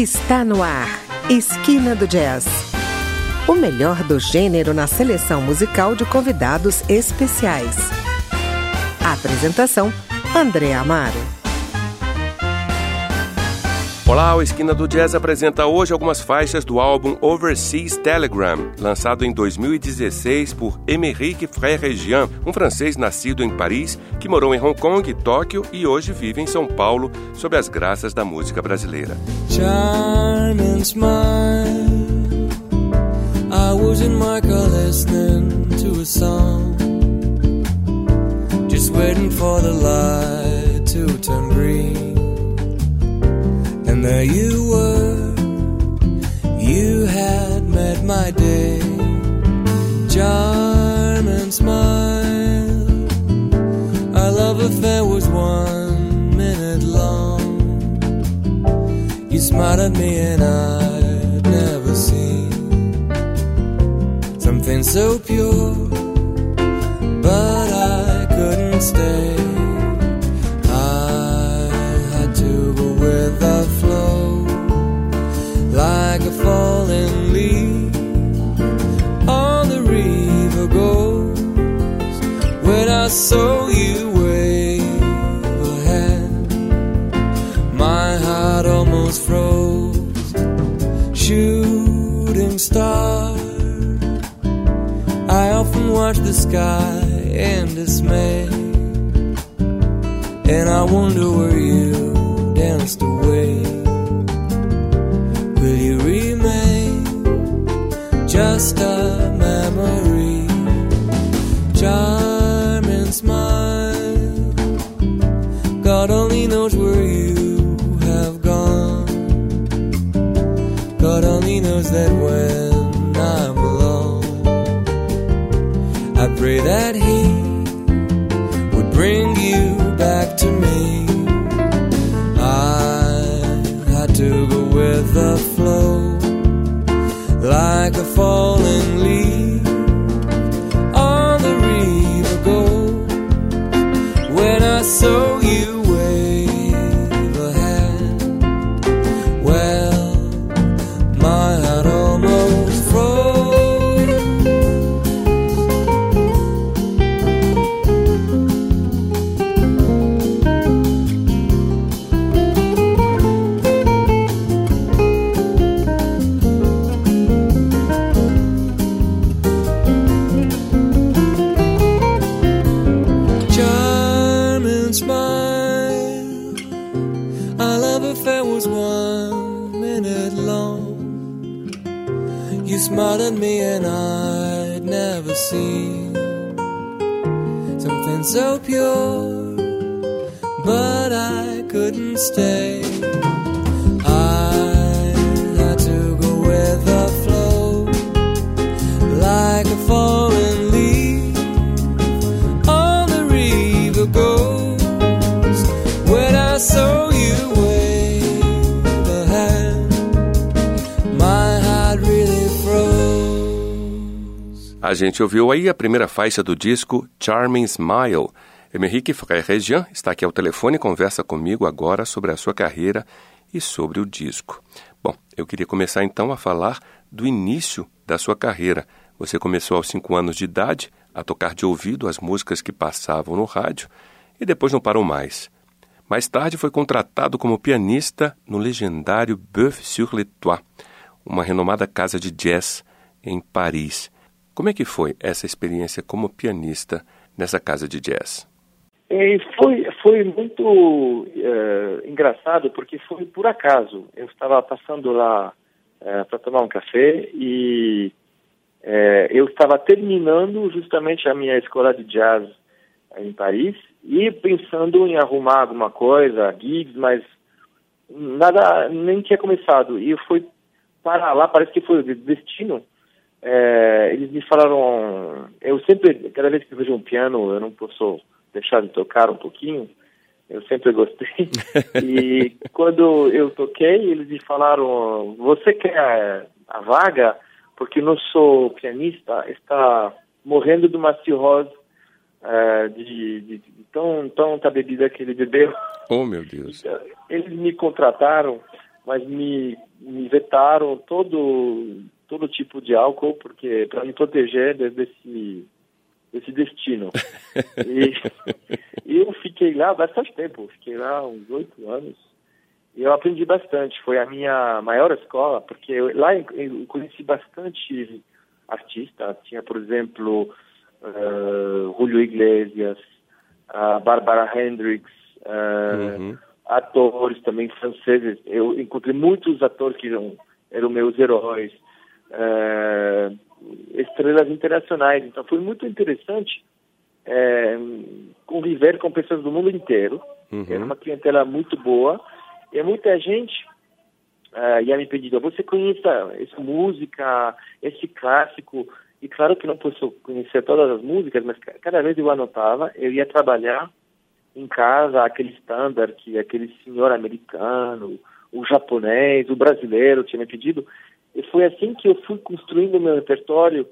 Está no ar, Esquina do Jazz. O melhor do gênero na seleção musical de convidados especiais. apresentação: André Amaro. Olá, o Esquina do Jazz apresenta hoje algumas faixas do álbum Overseas Telegram, lançado em 2016 por Émeric Frère Jean, um francês nascido em Paris, que morou em Hong Kong, Tóquio e hoje vive em São Paulo, sob as graças da música brasileira. Smile. I was in my me and I'd just a memory? Just God only knows where you have gone. God only knows that when I'm alone, I pray that He When smiled at me and I'd never seen something so pure, but I couldn't stay. A gente ouviu aí a primeira faixa do disco Charming Smile. Emeric Frère está aqui ao telefone e conversa comigo agora sobre a sua carreira e sobre o disco. Bom, eu queria começar então a falar do início da sua carreira. Você começou aos cinco anos de idade a tocar de ouvido as músicas que passavam no rádio e depois não parou mais. Mais tarde foi contratado como pianista no legendário Boeuf sur le Toit, uma renomada casa de jazz em Paris. Como é que foi essa experiência como pianista nessa casa de jazz? E foi, foi muito uh, engraçado porque foi por acaso. Eu estava passando lá uh, para tomar um café e eu estava terminando justamente a minha escola de jazz em Paris e pensando em arrumar alguma coisa, gigs, mas nada, nem tinha começado. E eu fui para lá, parece que foi o destino é, eles me falaram, eu sempre, cada vez que vejo um piano, eu não posso deixar de tocar um pouquinho, eu sempre gostei. e quando eu toquei, eles me falaram, você quer a vaga? Porque nosso pianista está morrendo de uma cirrose é, de, de, de, tão, tanta bebida que ele bebeu. Oh, meu Deus. Eles me contrataram mas me, me vetaram todo, todo tipo de álcool, porque para me proteger desse, desse destino. e, eu fiquei lá bastante tempo, fiquei lá uns oito anos. E eu aprendi bastante, foi a minha maior escola, porque eu, lá eu conheci bastante artistas. Tinha, por exemplo, uh, Julio Iglesias, a Barbara Hendricks, uh, uhum. atores também franceses. Eu encontrei muitos atores que eram, eram meus heróis, uh, estrelas internacionais. Então foi muito interessante é, conviver com pessoas do mundo inteiro. Uhum. Era uma clientela muito boa. E muita gente uh, ia me pedindo, você conhece essa música, esse clássico? E claro que não posso conhecer todas as músicas, mas cada vez eu anotava, eu ia trabalhar em casa, aquele standard que aquele senhor americano, o japonês, o brasileiro tinha me pedido. E foi assim que eu fui construindo o meu repertório.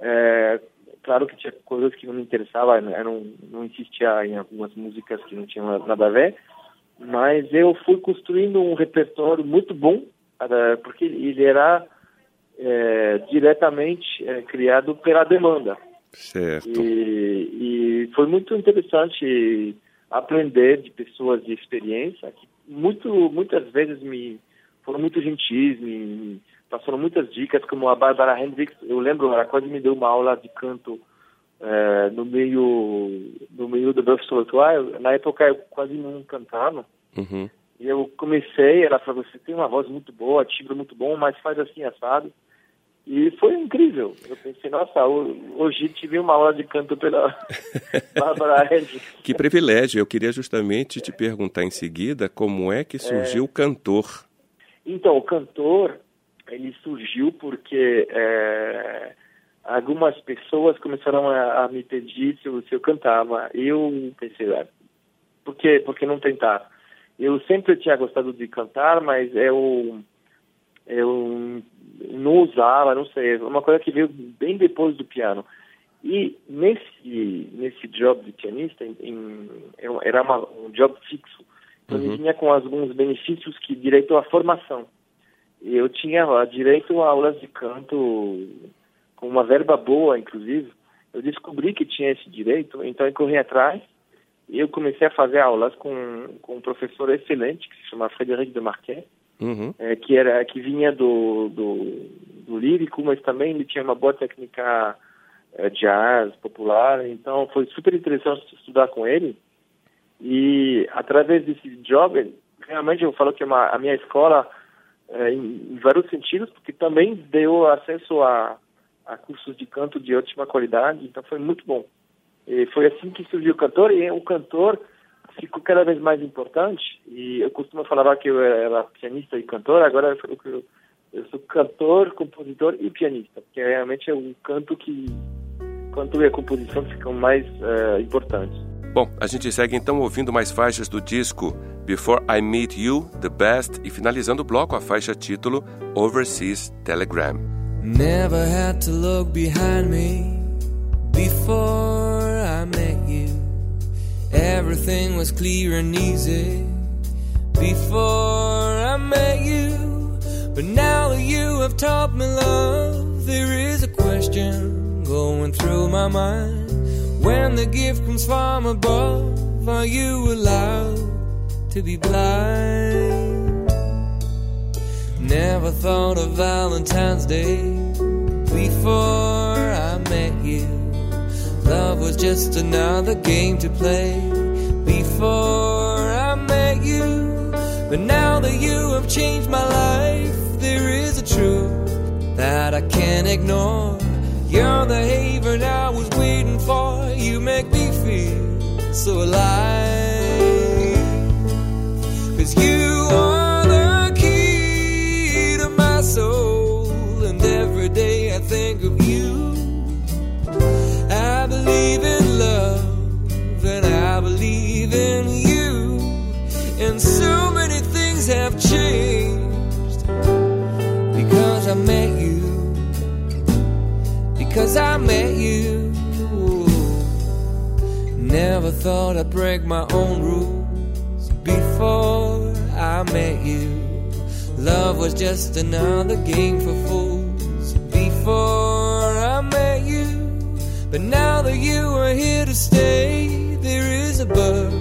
É, claro que tinha coisas que não me interessavam, eu não, não insistia em algumas músicas que não tinham nada a ver, mas eu fui construindo um repertório muito bom, porque ele era é, diretamente é, criado pela demanda. Certo. E, e, foi muito interessante aprender de pessoas de experiência que muito, muitas vezes me foram muito gentis, me passaram muitas dicas, como a Barbara Hendricks, eu lembro, ela quase me deu uma aula de canto é, no meio no meio do Buff Solituário. Na época eu quase não cantava. Uhum. E eu comecei, ela falou, você tem uma voz muito boa, timbre muito bom, mas faz assim, assado. E foi incrível. Eu pensei, nossa, hoje tive uma aula de canto pela Bárbara. Que privilégio. Eu queria justamente te perguntar em seguida como é que surgiu é... o cantor. Então, o cantor, ele surgiu porque é, algumas pessoas começaram a, a me pedir se eu, se eu cantava. Eu pensei, ah, por que, por que não tentar? Eu sempre tinha gostado de cantar, mas eu eu não usava, não sei, é uma coisa que veio bem depois do piano. E nesse nesse job de pianista, em, era uma, um job fixo, então uhum. vinha com alguns benefícios que direito à formação. Eu tinha direito a aulas de canto com uma verba boa, inclusive. Eu descobri que tinha esse direito, então eu corri atrás e eu comecei a fazer aulas com, com um professor excelente que se chama Frédéric de Marquet, uhum. é, que era que vinha do, do, do, lírico, mas também ele tinha uma boa técnica é, jazz popular, então foi super interessante estudar com ele. E através desse job, realmente eu falo que é uma, a minha escola, é, em, vários sentidos, porque também deu acesso a, a cursos de canto de ótima qualidade, então foi muito bom. E foi assim que surgiu o cantor, e o cantor ficou cada vez mais importante. E eu costumo falar que eu era pianista e cantor, agora eu, eu sou cantor, compositor e pianista, porque realmente é um canto que canto e a composição ficam mais uh, importantes. Bom, a gente segue então ouvindo mais faixas do disco Before I Meet You, The Best, e finalizando o bloco a faixa título Overseas Telegram. Never had to look behind me before I met you. Everything was clear and easy before I met you. But now that you have taught me love, there is a question going through my mind. When the gift comes from above, are you allowed to be blind? Never thought of Valentine's Day before I met you. Love was just another game to play before I met you. But now that you have changed my life, there is a truth that I can't ignore. You're the haven I was waiting for. You make me feel so alive. Thought I'd break my Love was just another game for fools before I met you. But now that you are here to stay, there is a bird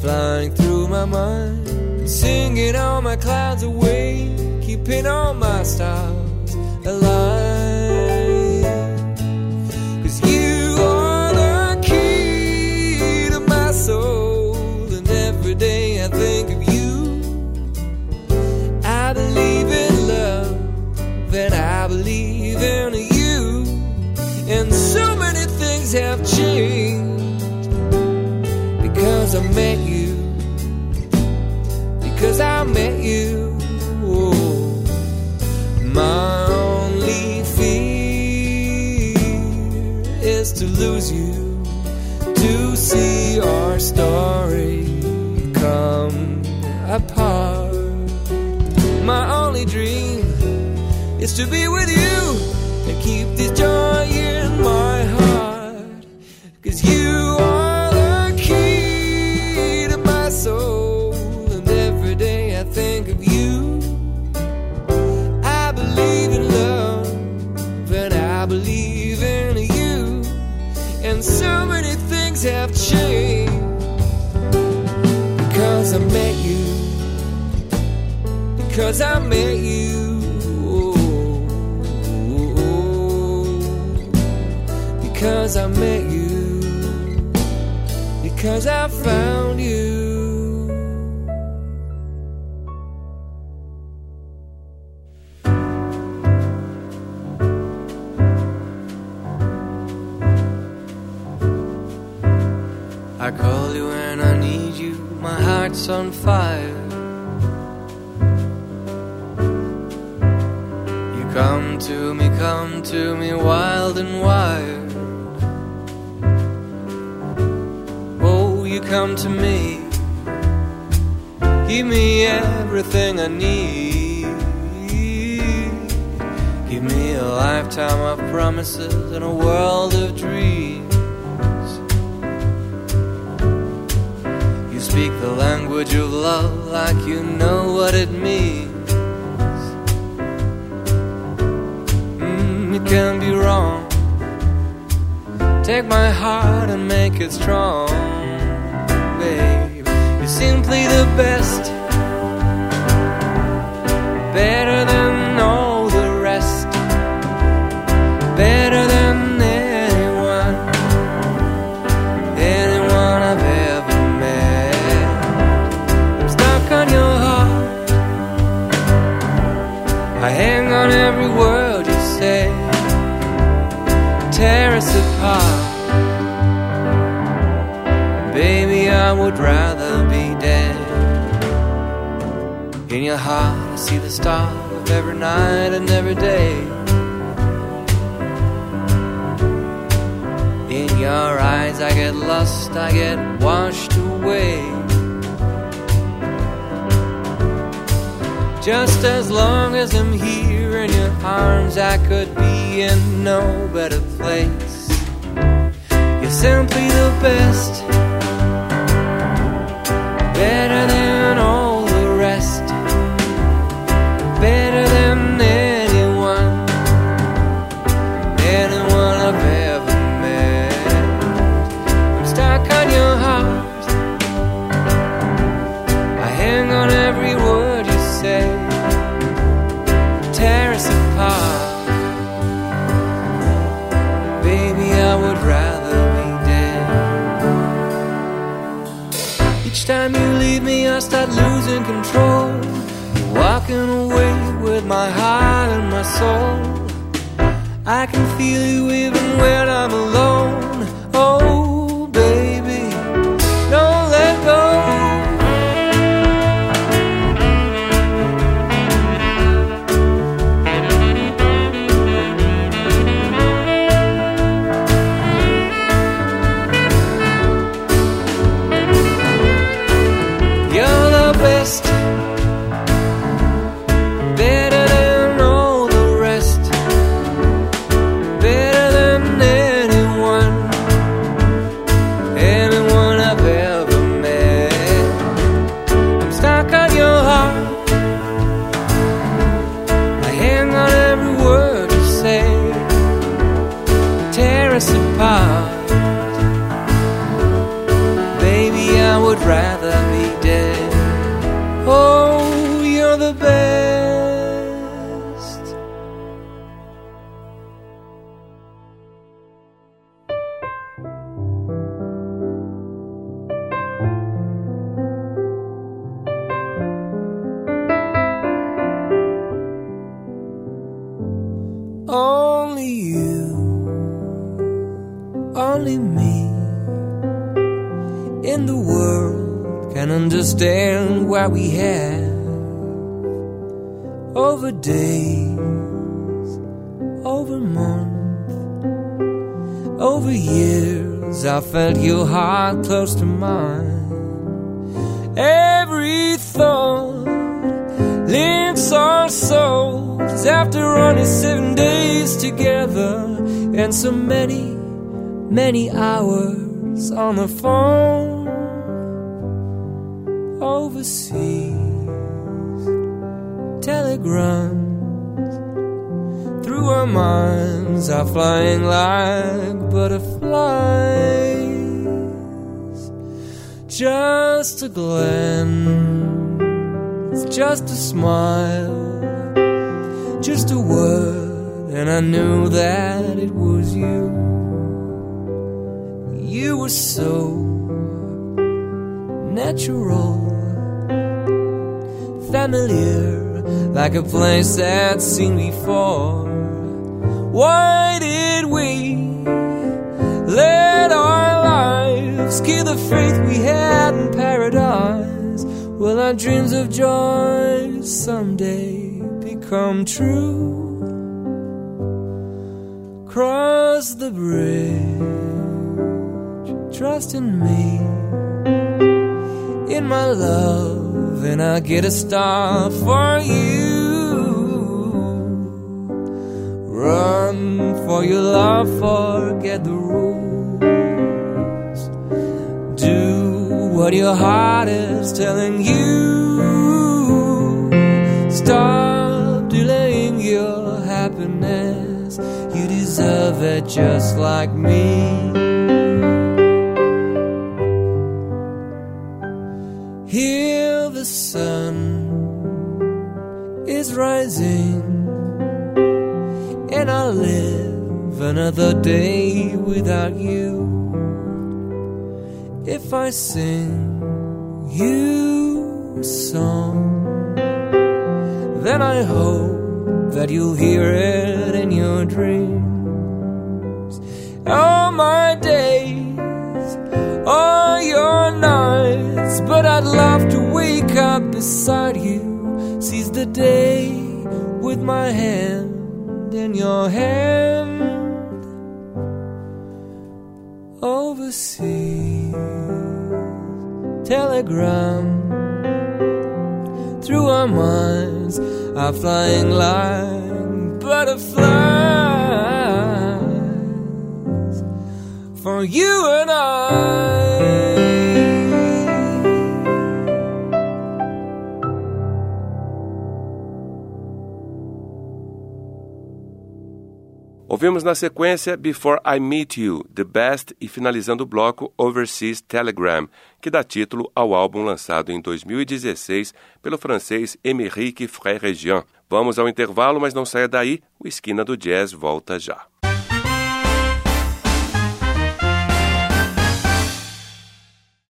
flying through my mind, singing all my clouds away, keeping all my stars alive. Met you. Because I met you. My only fear is to lose you, to see our story come apart. My only dream is to be with you many things have changed because I met you because I met you. Because I met you. Because I found you. On fire. You come to me, come to me, wild and wired. Oh, you come to me, give me everything I need. Give me a lifetime of promises and a world of dreams. Speak the language of love like you know what it means. Mm, it can be wrong. Take my heart and make it strong, babe. You're simply the best, better rather be dead. In your heart, I see the start of every night and every day. In your eyes, I get lost, I get washed away. Just as long as I'm here in your arms, I could be in no better place. You're simply the best, better than only me in the world can understand why we have over days, over months, over years. I felt your heart close to mine. Every thought links our souls after only seven days together and so many, many hours on the phone overseas. Telegrams through our minds are flying like butterflies. Just a glance, just a smile, just a word, and I knew that it was you. Were so natural, familiar like a place that's seen before. Why did we let our lives kill the faith we had in paradise? Will our dreams of joy someday become true? Cross the bridge, trust in me, in my love and I get a star for you. Run for your love, forget the rules. Do what your heart is telling you. Stop delaying your happiness. You deserve it just like me. Is rising, and I'll live another day without you. If I sing you a song, then I hope that you'll hear it in your dreams. All my days, all your nights, but I'd love to wake up beside you, the day with my hand in your hand. Overseas, telegram through our minds are flying like butterflies for you and I. Ouvimos na sequência Before I Meet You, The Best e finalizando o bloco Overseas Telegram, que dá título ao álbum lançado em 2016 pelo francês Émeric Frère Jean. Vamos ao intervalo, mas não saia daí, o Esquina do Jazz volta já.